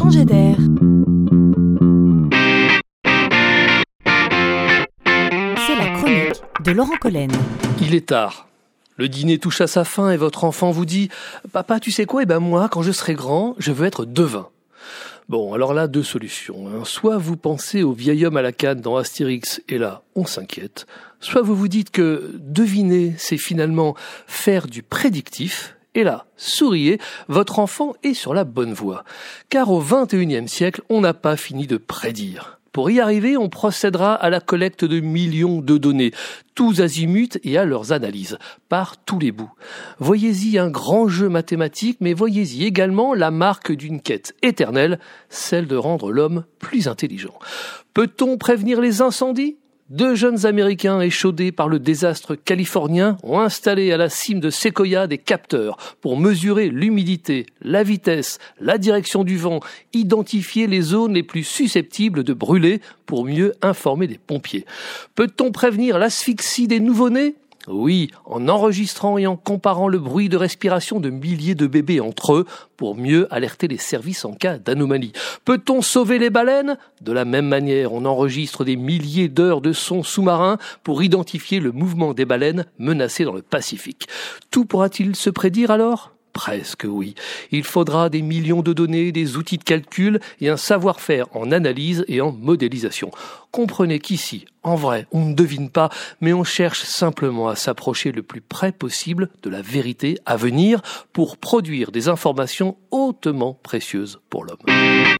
changer d'air. C'est la chronique de Laurent Collen. Il est tard. Le dîner touche à sa fin et votre enfant vous dit Papa, tu sais quoi? Eh ben moi, quand je serai grand, je veux être devin. Bon, alors là, deux solutions. hein. Soit vous pensez au vieil homme à la canne dans Astérix, et là, on s'inquiète. Soit vous vous dites que deviner, c'est finalement faire du prédictif, et là, souriez, votre enfant est sur la bonne voie. Car au XXIe siècle, on n'a pas fini de prédire. Pour y arriver, on procédera à la collecte de millions de données, tous azimuts et à leurs analyses, par tous les bouts. Voyez-y un grand jeu mathématique, mais voyez-y également la marque d'une quête éternelle, celle de rendre l'homme plus intelligent. Peut-on prévenir les incendies? Deux jeunes Américains échaudés par le désastre californien ont installé à la cime de Sequoia des capteurs pour mesurer l'humidité, la vitesse, la direction du vent, identifier les zones les plus susceptibles de brûler pour mieux informer les pompiers. Peut-on prévenir l'asphyxie des nouveau-nés? Oui, en enregistrant et en comparant le bruit de respiration de milliers de bébés entre eux pour mieux alerter les services en cas d'anomalie. Peut-on sauver les baleines? De la même manière, on enregistre des milliers d'heures de sons sous-marins pour identifier le mouvement des baleines menacées dans le Pacifique. Tout pourra-t-il se prédire alors? Presque oui. Il faudra des millions de données, des outils de calcul et un savoir-faire en analyse et en modélisation. Comprenez qu'ici, en vrai, on ne devine pas, mais on cherche simplement à s'approcher le plus près possible de la vérité à venir pour produire des informations hautement précieuses pour l'homme.